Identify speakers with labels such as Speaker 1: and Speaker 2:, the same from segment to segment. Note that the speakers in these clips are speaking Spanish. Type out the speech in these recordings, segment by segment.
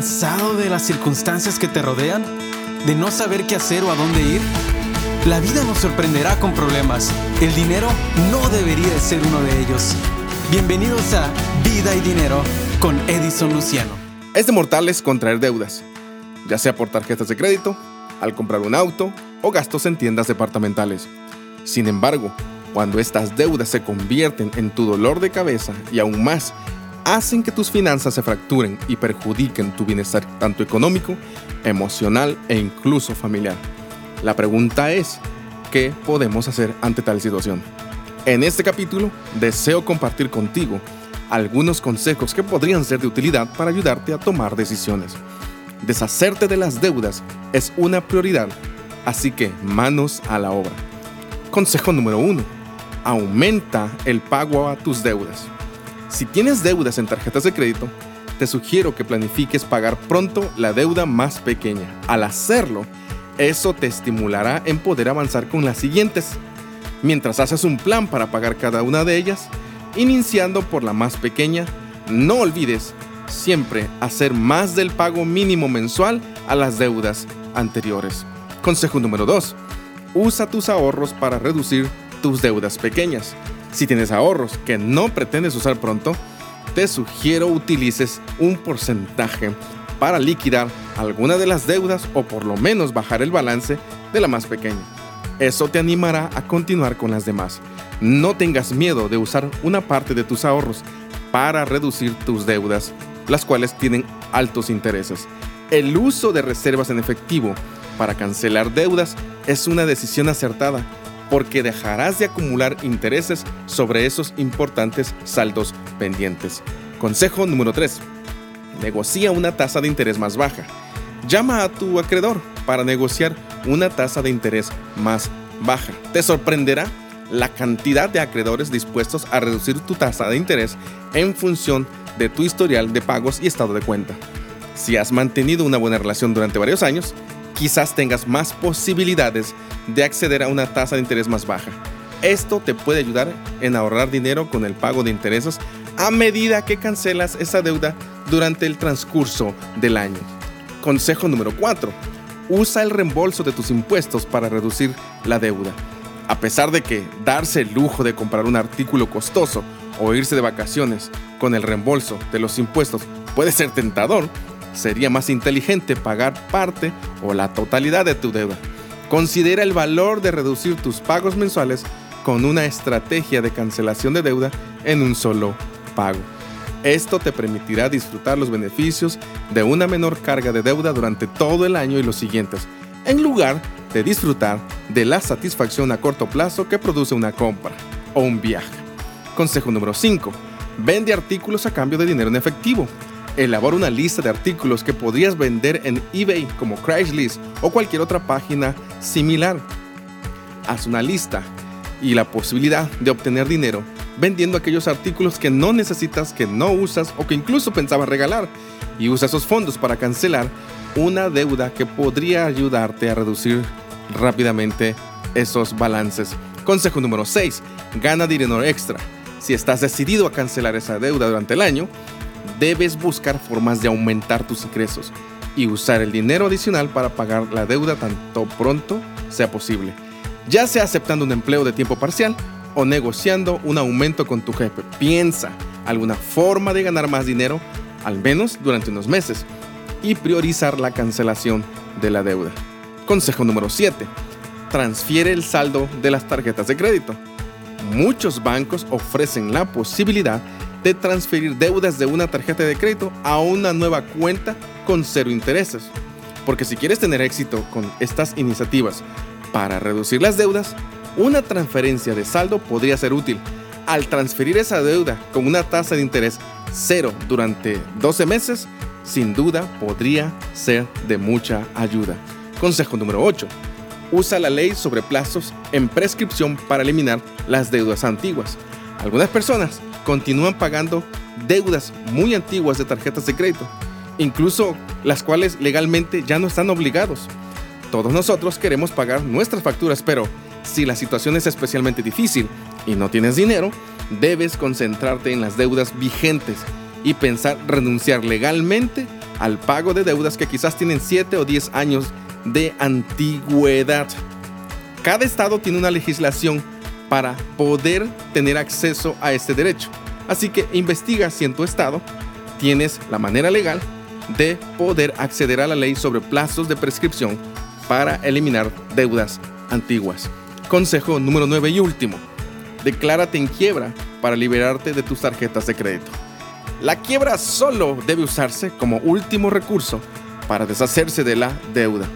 Speaker 1: ¿Cansado de las circunstancias que te rodean? ¿De no saber qué hacer o a dónde ir? La vida nos sorprenderá con problemas. El dinero no debería de ser uno de ellos. Bienvenidos a Vida y Dinero con Edison Luciano.
Speaker 2: Es de mortales contraer deudas, ya sea por tarjetas de crédito, al comprar un auto o gastos en tiendas departamentales. Sin embargo, cuando estas deudas se convierten en tu dolor de cabeza y aún más hacen que tus finanzas se fracturen y perjudiquen tu bienestar tanto económico, emocional e incluso familiar. La pregunta es, ¿qué podemos hacer ante tal situación? En este capítulo deseo compartir contigo algunos consejos que podrían ser de utilidad para ayudarte a tomar decisiones. Deshacerte de las deudas es una prioridad, así que manos a la obra. Consejo número 1. Aumenta el pago a tus deudas. Si tienes deudas en tarjetas de crédito, te sugiero que planifiques pagar pronto la deuda más pequeña. Al hacerlo, eso te estimulará en poder avanzar con las siguientes. Mientras haces un plan para pagar cada una de ellas, iniciando por la más pequeña, no olvides siempre hacer más del pago mínimo mensual a las deudas anteriores. Consejo número 2. Usa tus ahorros para reducir tus deudas pequeñas. Si tienes ahorros que no pretendes usar pronto, te sugiero utilices un porcentaje para liquidar alguna de las deudas o por lo menos bajar el balance de la más pequeña. Eso te animará a continuar con las demás. No tengas miedo de usar una parte de tus ahorros para reducir tus deudas, las cuales tienen altos intereses. El uso de reservas en efectivo para cancelar deudas es una decisión acertada porque dejarás de acumular intereses sobre esos importantes saldos pendientes. Consejo número 3. Negocia una tasa de interés más baja. Llama a tu acreedor para negociar una tasa de interés más baja. Te sorprenderá la cantidad de acreedores dispuestos a reducir tu tasa de interés en función de tu historial de pagos y estado de cuenta. Si has mantenido una buena relación durante varios años, quizás tengas más posibilidades de acceder a una tasa de interés más baja. Esto te puede ayudar en ahorrar dinero con el pago de intereses a medida que cancelas esa deuda durante el transcurso del año. Consejo número 4. Usa el reembolso de tus impuestos para reducir la deuda. A pesar de que darse el lujo de comprar un artículo costoso o irse de vacaciones con el reembolso de los impuestos puede ser tentador, sería más inteligente pagar parte o la totalidad de tu deuda. Considera el valor de reducir tus pagos mensuales con una estrategia de cancelación de deuda en un solo pago. Esto te permitirá disfrutar los beneficios de una menor carga de deuda durante todo el año y los siguientes, en lugar de disfrutar de la satisfacción a corto plazo que produce una compra o un viaje. Consejo número 5. Vende artículos a cambio de dinero en efectivo. Elabora una lista de artículos que podrías vender en eBay como Craigslist o cualquier otra página similar. Haz una lista y la posibilidad de obtener dinero vendiendo aquellos artículos que no necesitas, que no usas o que incluso pensabas regalar y usa esos fondos para cancelar una deuda que podría ayudarte a reducir rápidamente esos balances. Consejo número 6. Gana dinero extra. Si estás decidido a cancelar esa deuda durante el año, debes buscar formas de aumentar tus ingresos y usar el dinero adicional para pagar la deuda tanto pronto sea posible, ya sea aceptando un empleo de tiempo parcial o negociando un aumento con tu jefe. Piensa alguna forma de ganar más dinero, al menos durante unos meses, y priorizar la cancelación de la deuda. Consejo número 7. Transfiere el saldo de las tarjetas de crédito. Muchos bancos ofrecen la posibilidad de transferir deudas de una tarjeta de crédito a una nueva cuenta con cero intereses. Porque si quieres tener éxito con estas iniciativas para reducir las deudas, una transferencia de saldo podría ser útil. Al transferir esa deuda con una tasa de interés cero durante 12 meses, sin duda podría ser de mucha ayuda. Consejo número 8. Usa la ley sobre plazos en prescripción para eliminar las deudas antiguas. Algunas personas continúan pagando deudas muy antiguas de tarjetas de crédito, incluso las cuales legalmente ya no están obligados. Todos nosotros queremos pagar nuestras facturas, pero si la situación es especialmente difícil y no tienes dinero, debes concentrarte en las deudas vigentes y pensar renunciar legalmente al pago de deudas que quizás tienen 7 o 10 años de antigüedad. Cada estado tiene una legislación para poder tener acceso a este derecho. Así que investiga si en tu estado tienes la manera legal de poder acceder a la ley sobre plazos de prescripción para eliminar deudas antiguas. Consejo número 9 y último. Declárate en quiebra para liberarte de tus tarjetas de crédito. La quiebra solo debe usarse como último recurso para deshacerse de la deuda,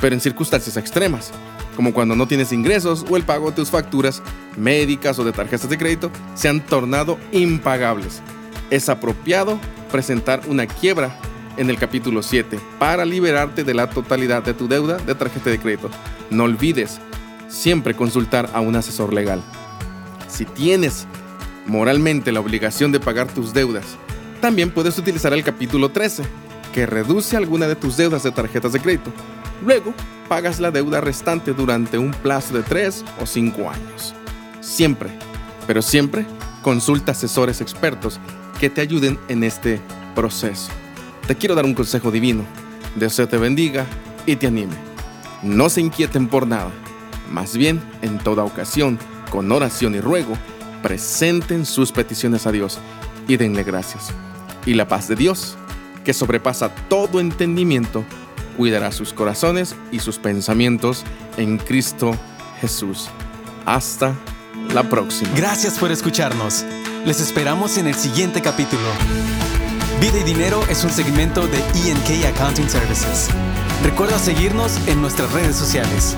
Speaker 2: pero en circunstancias extremas, como cuando no tienes ingresos o el pago de tus facturas médicas o de tarjetas de crédito se han tornado impagables. Es apropiado presentar una quiebra en el capítulo 7 para liberarte de la totalidad de tu deuda de tarjeta de crédito. No olvides siempre consultar a un asesor legal. Si tienes moralmente la obligación de pagar tus deudas, también puedes utilizar el capítulo 13, que reduce alguna de tus deudas de tarjetas de crédito. Luego, pagas la deuda restante durante un plazo de 3 o 5 años. Siempre, pero siempre, consulta asesores expertos que te ayuden en este proceso. Te quiero dar un consejo divino. Dios te bendiga y te anime. No se inquieten por nada. Más bien, en toda ocasión, con oración y ruego, presenten sus peticiones a Dios y denle gracias. Y la paz de Dios, que sobrepasa todo entendimiento, cuidará sus corazones y sus pensamientos en Cristo Jesús. Hasta la próxima.
Speaker 1: Gracias por escucharnos. Les esperamos en el siguiente capítulo. Vida y Dinero es un segmento de ENK Accounting Services. Recuerda seguirnos en nuestras redes sociales.